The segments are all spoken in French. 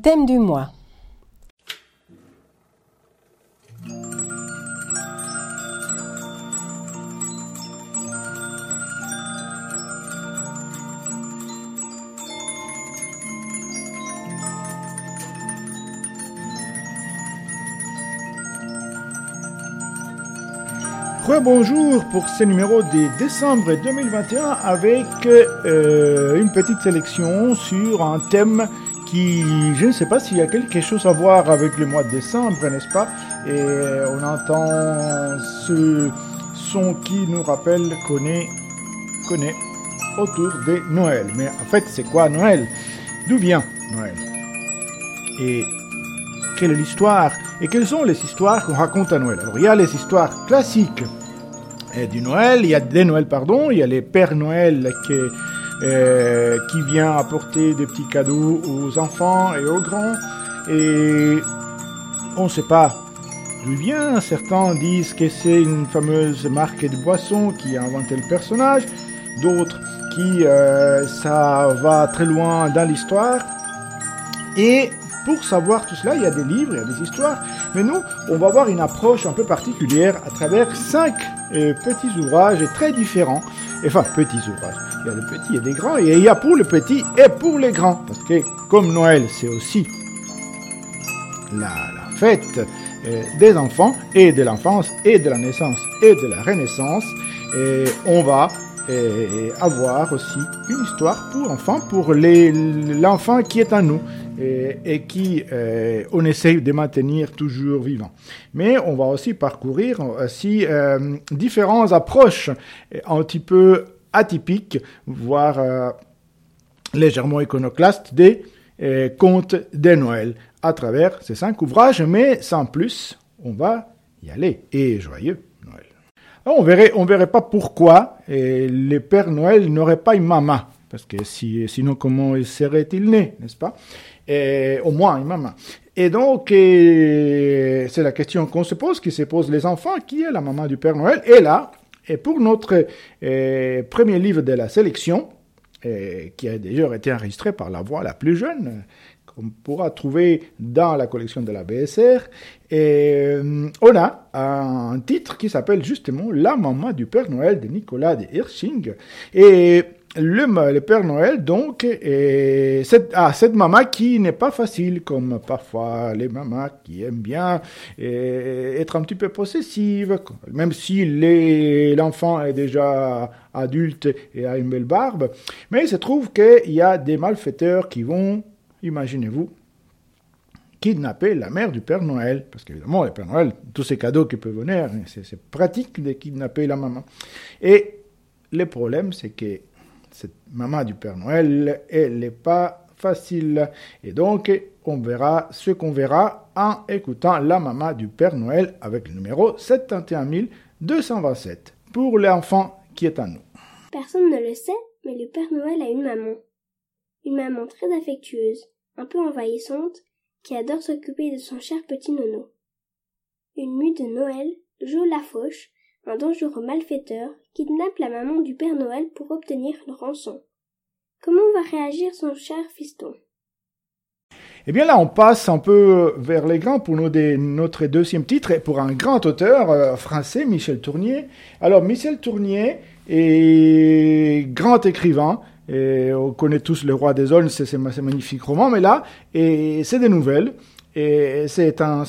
thème du mois. bonjour pour ce numéro de décembre 2021 avec euh, une petite sélection sur un thème qui, je ne sais pas s'il y a quelque chose à voir avec le mois de décembre, n'est-ce pas? Et on entend ce son qui nous rappelle qu'on est, autour de Noël. Mais en fait, c'est quoi Noël? D'où vient Noël? Et quelle est l'histoire? Et quelles sont les histoires qu'on raconte à Noël? Alors, il y a les histoires classiques du Noël, il y a des Noëls, pardon, il y a les Pères Noël qui, qui vient apporter des petits cadeaux aux enfants et aux grands. Et on ne sait pas d'où vient. Certains disent que c'est une fameuse marque de boisson qui a inventé le personnage. D'autres qui euh, ça va très loin dans l'histoire. Et pour savoir tout cela, il y a des livres, il y a des histoires, mais nous, on va avoir une approche un peu particulière à travers cinq euh, petits ouvrages très différents. Enfin, petits ouvrages. Il y a des petits et des grands, et il y a pour les petits et pour les grands. Parce que comme Noël, c'est aussi la, fête euh, des enfants, et de l'enfance, et de la naissance, et de la renaissance, et on va euh, avoir aussi une histoire pour enfants, pour l'enfant qui est en nous et, qui euh, on essaye de maintenir toujours vivant. Mais on va aussi parcourir aussi euh, différentes approches un petit peu atypiques, voire euh, légèrement iconoclastes des contes de Noël à travers ces cinq ouvrages, mais sans plus, on va y aller. Et joyeux Noël. on verrait, on verrait pas pourquoi les Pères Noël n'auraient pas une maman. Parce que si, sinon, comment serait-il né, n'est-ce pas? Et, Au moins maman. Et donc, c'est la question qu'on se pose, qui se pose les enfants, qui est la maman du Père Noël? Et là, et pour notre premier livre de la sélection, qui a déjà été enregistré par la voix la plus jeune, qu'on pourra trouver dans la collection de la BSR. On a un titre qui s'appelle justement La maman du Père Noël de Nicolas de Hirsching. Et le, Père Noël, donc, et cette, ah, cette maman qui n'est pas facile, comme parfois les mamans qui aiment bien être un petit peu possessives, même si l'enfant est déjà adulte et a une belle barbe. Mais il se trouve qu'il y a des malfaiteurs qui vont, imaginez-vous, kidnapper la mère du Père Noël. Parce qu'évidemment, le Père Noël, tous ces cadeaux qui peuvent venir, c'est pratique de kidnapper la maman. Et le problème, c'est que cette maman du Père Noël, elle n'est pas facile. Et donc, on verra ce qu'on verra en écoutant la maman du Père Noël avec le numéro 71227 pour l'enfant qui est à nous. Personne ne le sait, mais le Père Noël a une maman. Une maman très affectueuse, un peu envahissante, qui adore s'occuper de son cher petit nono. Une mue de Noël, Jo la Fauche, un dangereux malfaiteur kidnappe la maman du Père Noël pour obtenir une rançon. Comment va réagir son cher fiston? Eh bien là, on passe un peu vers les grands pour notre deuxième titre, et pour un grand auteur euh, français, Michel Tournier. Alors, Michel Tournier est grand écrivain, on connaît tous Le Roi des Aulnes, c'est un magnifique roman, mais là, c'est des nouvelles. Et c'est un,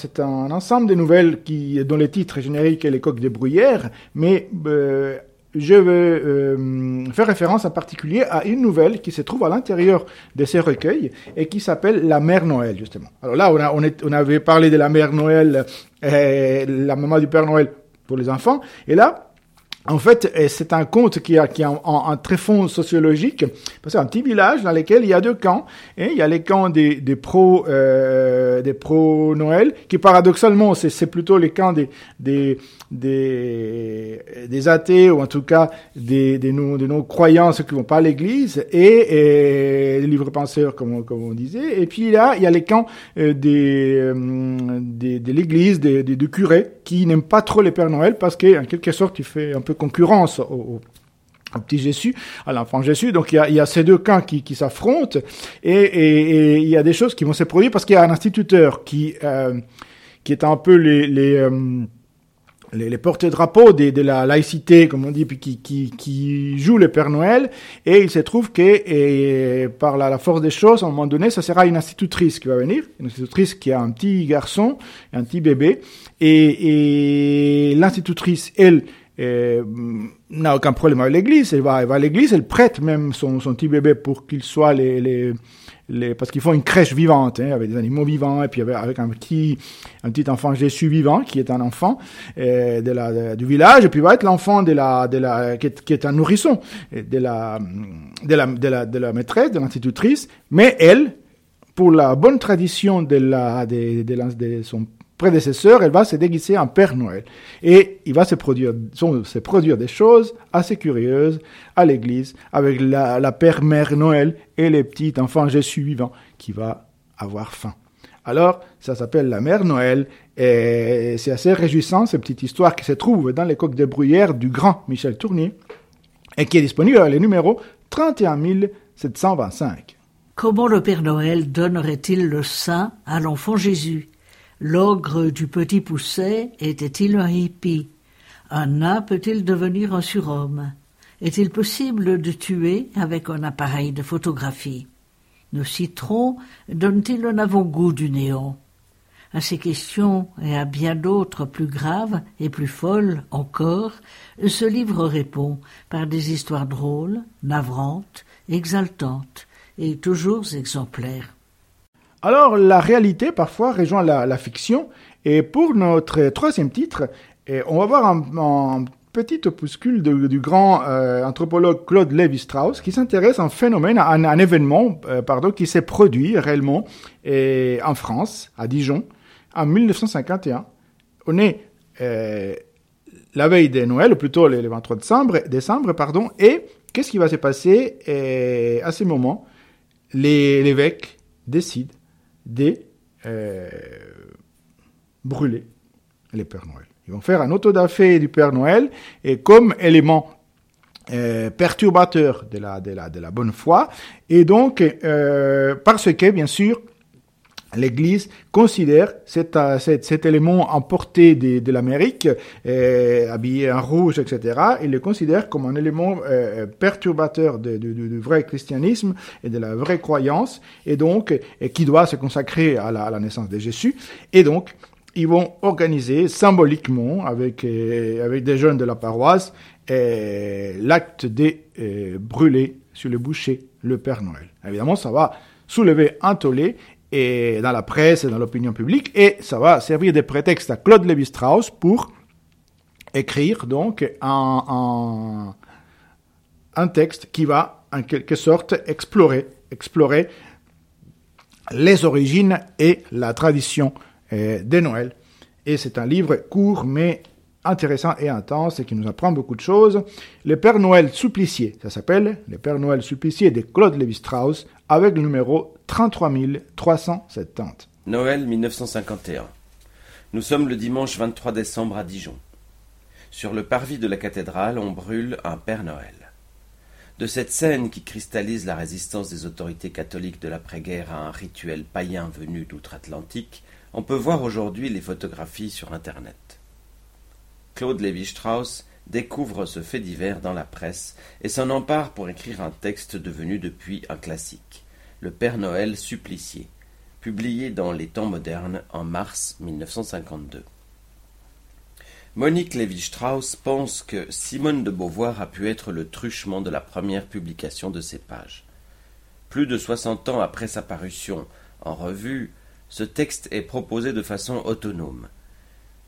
ensemble de nouvelles dont le titre générique est Les coques de bruyère, mais euh, je vais euh, faire référence en particulier à une nouvelle qui se trouve à l'intérieur de ces recueils et qui s'appelle La Mère Noël, justement. Alors là, on, on, avait parlé de la Mère Noël, euh, la maman du Père Noël pour les enfants, et là, en fait, c'est un conte qui a, qui a un, très fond sociologique, parce que un petit village dans lequel il y a deux camps. Et il y a les camps des, des pro euh, des pro Noël, qui paradoxalement c'est plutôt les camps des, des des des athées ou en tout cas des des non, des non croyants ceux qui vont pas à l'église et, et les livres penseurs comme comme on disait. Et puis là il y a les camps euh, des, euh, des de l'église des, des, des curés qui n'aiment pas trop les Pères Noël parce qu'en quelque sorte il fait un peu concurrence au, un petit Jésus, à l'enfant Jésus. Donc il y a, il y a ces deux camps qui, qui s'affrontent et, et, et, il y a des choses qui vont se produire parce qu'il y a un instituteur qui euh, qui est un peu les les, euh, les, les porte-drapeaux de, de, la laïcité, comme on dit, qui, qui, qui joue le Père Noël, et il se trouve que et, par la, la, force des choses, à un moment donné, ça sera une institutrice qui va venir, une institutrice qui a un petit garçon, un petit bébé, et, et l'institutrice, elle, n'a aucun problème avec l'église, elle va, elle va à l'église, elle prête même son, son petit bébé pour qu'il soit les, les, parce qu'ils font une crèche vivante, hein, avec des animaux vivants, et puis avec, un petit, un petit enfant Jésus vivant, qui est un enfant euh, du village, et puis va être l'enfant qui est, un nourrisson, de la, maîtresse, de l'institutrice, mais elle, pour la bonne tradition de la, de, de son prédécesseur, elle va se déguiser en Père Noël. Et il va se produire, se produire des choses assez curieuses à l'église avec la, la Père Mère Noël et les petits enfants Jésus vivant qui va avoir faim. Alors, ça s'appelle la Mère Noël et c'est assez réjouissant, cette petite histoire qui se trouve dans les coques de bruyère du grand Michel Tournier et qui est disponible à le numéro 31 725. Comment le Père Noël donnerait-il le sein à l'enfant Jésus? L'ogre du petit pousset était-il un hippie? Un nain peut-il devenir un surhomme? Est-il possible de tuer avec un appareil de photographie? Nos citrons donnent-ils un avant-goût du néant? À ces questions et à bien d'autres plus graves et plus folles encore, ce livre répond par des histoires drôles, navrantes, exaltantes et toujours exemplaires. Alors, la réalité, parfois, rejoint la, la fiction. Et pour notre troisième titre, on va voir un, un petit opuscule du grand euh, anthropologue Claude Lévi-Strauss qui s'intéresse à un phénomène, à un, événement euh, pardon, qui s'est produit réellement en France, à Dijon, en 1951. On est euh, la veille de Noël, ou plutôt le, 23 décembre, décembre pardon, et qu'est-ce qui va se passer à ce moment L'évêque décide de euh, brûler les Pères Noël. Ils vont faire un autodafé du Père Noël comme élément euh, perturbateur de la bonne foi, et donc euh, parce que, bien sûr, l'Église considère cet, cet, cet, élément emporté de, de l'Amérique, euh, habillé en rouge, etc., il le considère comme un élément euh, perturbateur du vrai christianisme et de la vraie croyance, et donc qui doit se consacrer à la, naissance de Jésus. Et donc, ils vont organiser symboliquement avec, euh, avec des jeunes de la paroisse euh, l'acte de euh, brûler sur le boucher le Père Noël. Évidemment, ça va soulever un tollé et dans la presse et dans l'opinion publique, et ça va servir de prétexte à Claude Lévi-Strauss pour écrire donc un, un, texte qui va en quelque sorte explorer, explorer les origines et la tradition euh, de Noël. Et c'est un livre court mais intéressant et intense et qui nous apprend beaucoup de choses. Le Père Noël supplicié, ça s'appelle Le Père Noël supplicié de Claude Lévi-Strauss avec le numéro 33 370. Noël 1951. Nous sommes le dimanche 23 décembre à Dijon. Sur le parvis de la cathédrale, on brûle un Père Noël. De cette scène qui cristallise la résistance des autorités catholiques de l'après-guerre à un rituel païen venu d'outre-Atlantique, on peut voir aujourd'hui les photographies sur Internet. Claude Lévi-Strauss découvre ce fait divers dans la presse et s'en empare pour écrire un texte devenu depuis un classique, Le Père Noël supplicié, publié dans Les Temps modernes en mars 1952. Monique Lévi-Strauss pense que Simone de Beauvoir a pu être le truchement de la première publication de ces pages. Plus de soixante ans après sa parution en revue, ce texte est proposé de façon autonome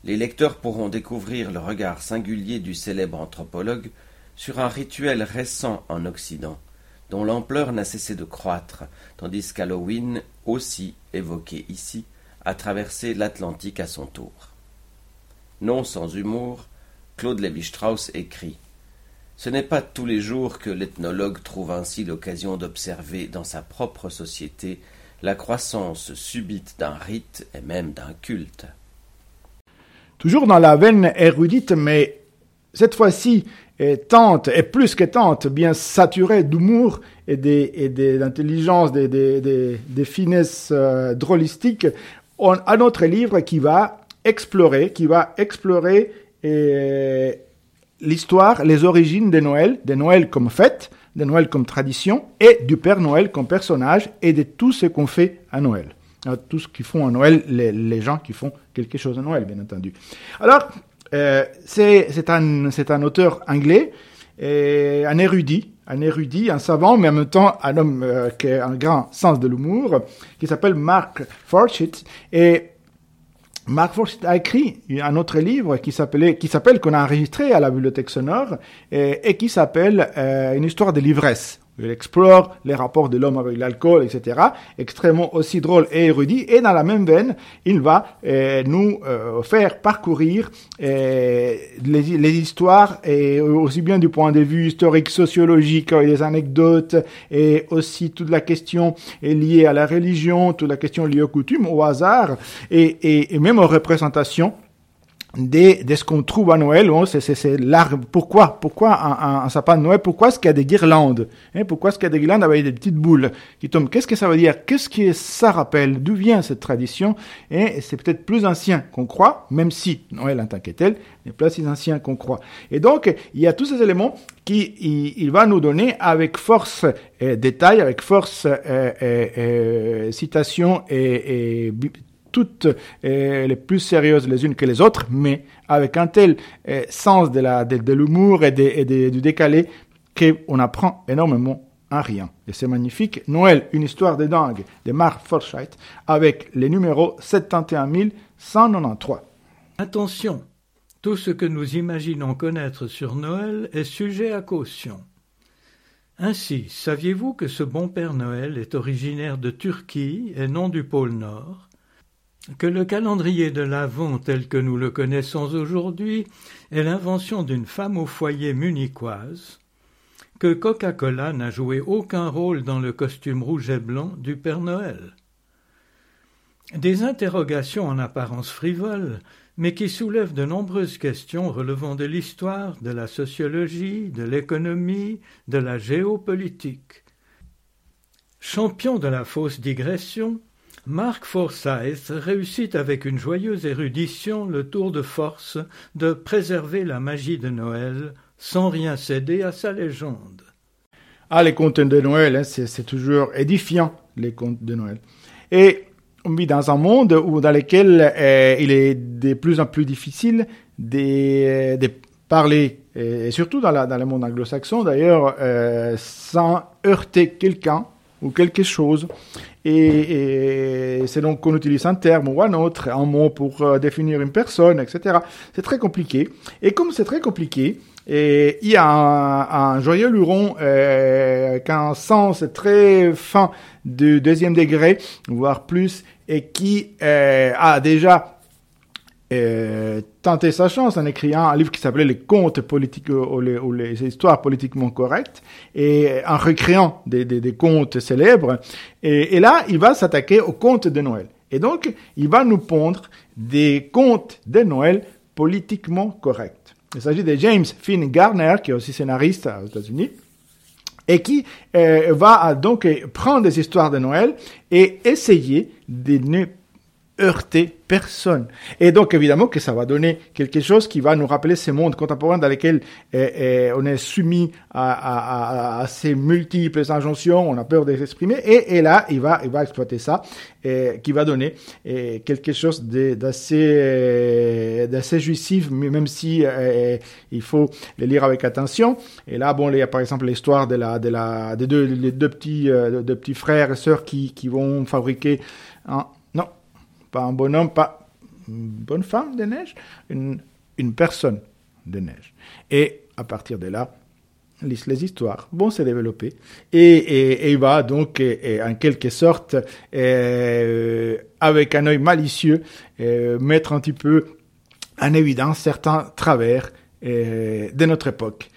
les lecteurs pourront découvrir le regard singulier du célèbre anthropologue sur un rituel récent en Occident, dont l'ampleur n'a cessé de croître, tandis qu'Halloween, aussi évoqué ici, a traversé l'Atlantique à son tour. Non sans humour, Claude Lévi-Strauss écrit Ce n'est pas tous les jours que l'ethnologue trouve ainsi l'occasion d'observer dans sa propre société la croissance subite d'un rite et même d'un culte. Toujours dans la veine érudite, mais cette fois-ci est tente, est plus que tente, bien saturée d'humour et d'intelligence, des, finesses euh, drôlistiques, on a notre livre qui va explorer, qui va explorer euh, l'histoire, les origines de Noël, de Noël comme fête, de Noël comme tradition, et du Père Noël comme personnage, et de tout ce qu'on fait à Noël. Tout ce qu'ils font à Noël, les, gens qui font quelque chose à Noël, bien entendu. Alors, euh, c'est un, auteur anglais, un érudit, un érudit, un savant, mais en même temps un homme euh, qui a un grand sens de l'humour, qui s'appelle Mark Forsyth. Et Mark Forsyth a écrit un autre livre qui qui s'appelle, qu'on a enregistré à la bibliothèque sonore, et, et qui s'appelle euh, Une histoire de l'ivresse. Il explore les rapports de l'homme avec l'alcool, etc. Extrêmement aussi drôle et érudit. Et dans la même veine, il va euh, nous euh, faire parcourir euh, les, les, histoires, et aussi bien du point de vue historique, sociologique, et des anecdotes, et aussi toute la question liée à la religion, toute la question liée aux coutumes, au hasard, et, et, et même aux représentations de, de ce qu'on trouve à Noël, c'est l'arbre. Pourquoi? Pourquoi un, un, sapin de Noël? Pourquoi est-ce qu'il y a des guirlandes? Hein? Pourquoi est-ce qu'il y a des guirlandes avec des petites boules qui tombent? Qu'est-ce que ça veut dire? Qu'est-ce que ça rappelle? D'où vient cette tradition? Et c'est peut-être plus ancien qu'on croit, même si Noël en tant que tel n'est pas si ancien qu'on croit. Et donc, il y a tous ces éléments qui il, va nous donner avec force et détail, avec force et, citation et, et toutes euh, les plus sérieuses les unes que les autres, mais avec un tel euh, sens de l'humour et, du décalé qu'on apprend énormément en rien. Et c'est magnifique. Noël, une histoire de dingue de Mark Forsyth avec les numéros 71193. Attention, tout ce que nous imaginons connaître sur Noël est sujet à caution. Ainsi, saviez-vous que ce bon Père Noël est originaire de Turquie et non du pôle Nord? Que le calendrier de l'Avent tel que nous le connaissons aujourd'hui est l'invention d'une femme au foyer munichoise, que Coca-Cola n'a joué aucun rôle dans le costume rouge et blanc du Père Noël. Des interrogations en apparence frivoles, mais qui soulèvent de nombreuses questions relevant de l'histoire, de la sociologie, de l'économie, de la géopolitique. Champion de la fausse digression, Mark Forsyth réussit avec une joyeuse érudition le tour de force de préserver la magie de Noël sans rien céder à sa légende. Ah, les contes de Noël, hein, c'est toujours édifiant, les contes de Noël. Et on vit dans un monde où, dans lequel euh, il est de plus en plus difficile de, parler, et surtout dans le monde anglo-saxon d'ailleurs, euh, sans heurter quelqu'un ou quelque chose. Et, c'est donc qu'on utilise un terme ou un autre, un mot pour euh, définir une personne, etc. C'est très compliqué. Et comme c'est très compliqué, et il y a un, joyeux luron euh, qu'un sens très fin de deuxième degré, voire plus, et qui euh, a déjà euh, tenté sa chance en écrivant un livre qui s'appelait Les contes politiques ou les, histoires politiquement correctes et en recréant des, contes célèbres. Et, là, il va s'attaquer aux contes de Noël. Et donc, il va nous pondre des contes de Noël politiquement corrects. Il s'agit de James Finn Garner, qui est aussi scénariste aux États-Unis, et qui euh, va donc prendre des histoires de Noël et essayer de ne heurter personne. Et donc, évidemment, que ça va donner quelque chose qui va nous rappeler ces mondes contemporains dans lesquels eh, eh, on est soumis à, ces multiples injonctions, on a peur de s'exprimer, et, là, il va, il va exploiter ça, et, qui va donner quelque chose d'assez, d'assez jouissif, même si il faut le lire avec attention. Et là, bon, il y a par exemple l'histoire de la, de la, des deux, les deux petits, euh, petits frères et sœurs qui, qui vont fabriquer un pas un bonhomme, pas une bonne femme de neige, une, une personne de neige. Et à partir de là, les, histoires vont se développer et, il va donc en quelque sorte euh, avec un œil malicieux euh, mettre un petit peu en évidence certains travers euh, de notre époque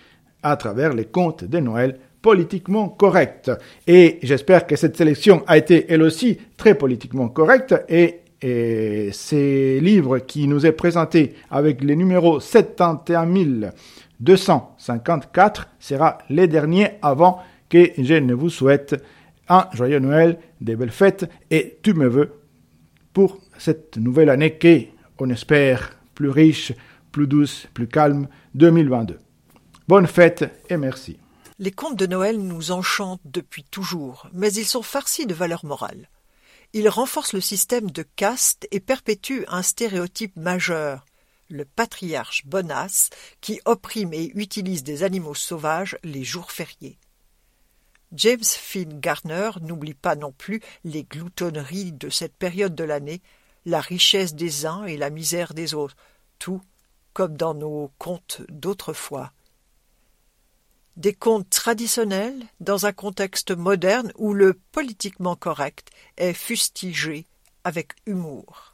à travers les contes de Noël politiquement corrects. Et j'espère que cette sélection a été elle aussi très politiquement correcte et et ces livres qui nous est présenté avec les numéros 71 254 sera les derniers avant que je ne vous souhaite un joyeux Noël, des belles fêtes et tu me veux pour cette nouvelle année qui, on espère, plus riche, plus douce, plus calme, 2022. Bonne fête et merci. Les contes de Noël nous enchantent depuis toujours, mais ils sont farcis de valeurs morales. Ils renforcent le système de caste et perpétuent un stéréotype majeur, le patriarche bonasse qui opprime et utilise des animaux sauvages les jours fériés. James Finn Gardner n'oublie pas non plus les gloutonneries de cette période de l'année, la richesse des uns et la misère des autres, tout comme dans nos contes d'autrefois. Des contes traditionnels dans un contexte moderne où le politiquement correct est fustigé avec humour.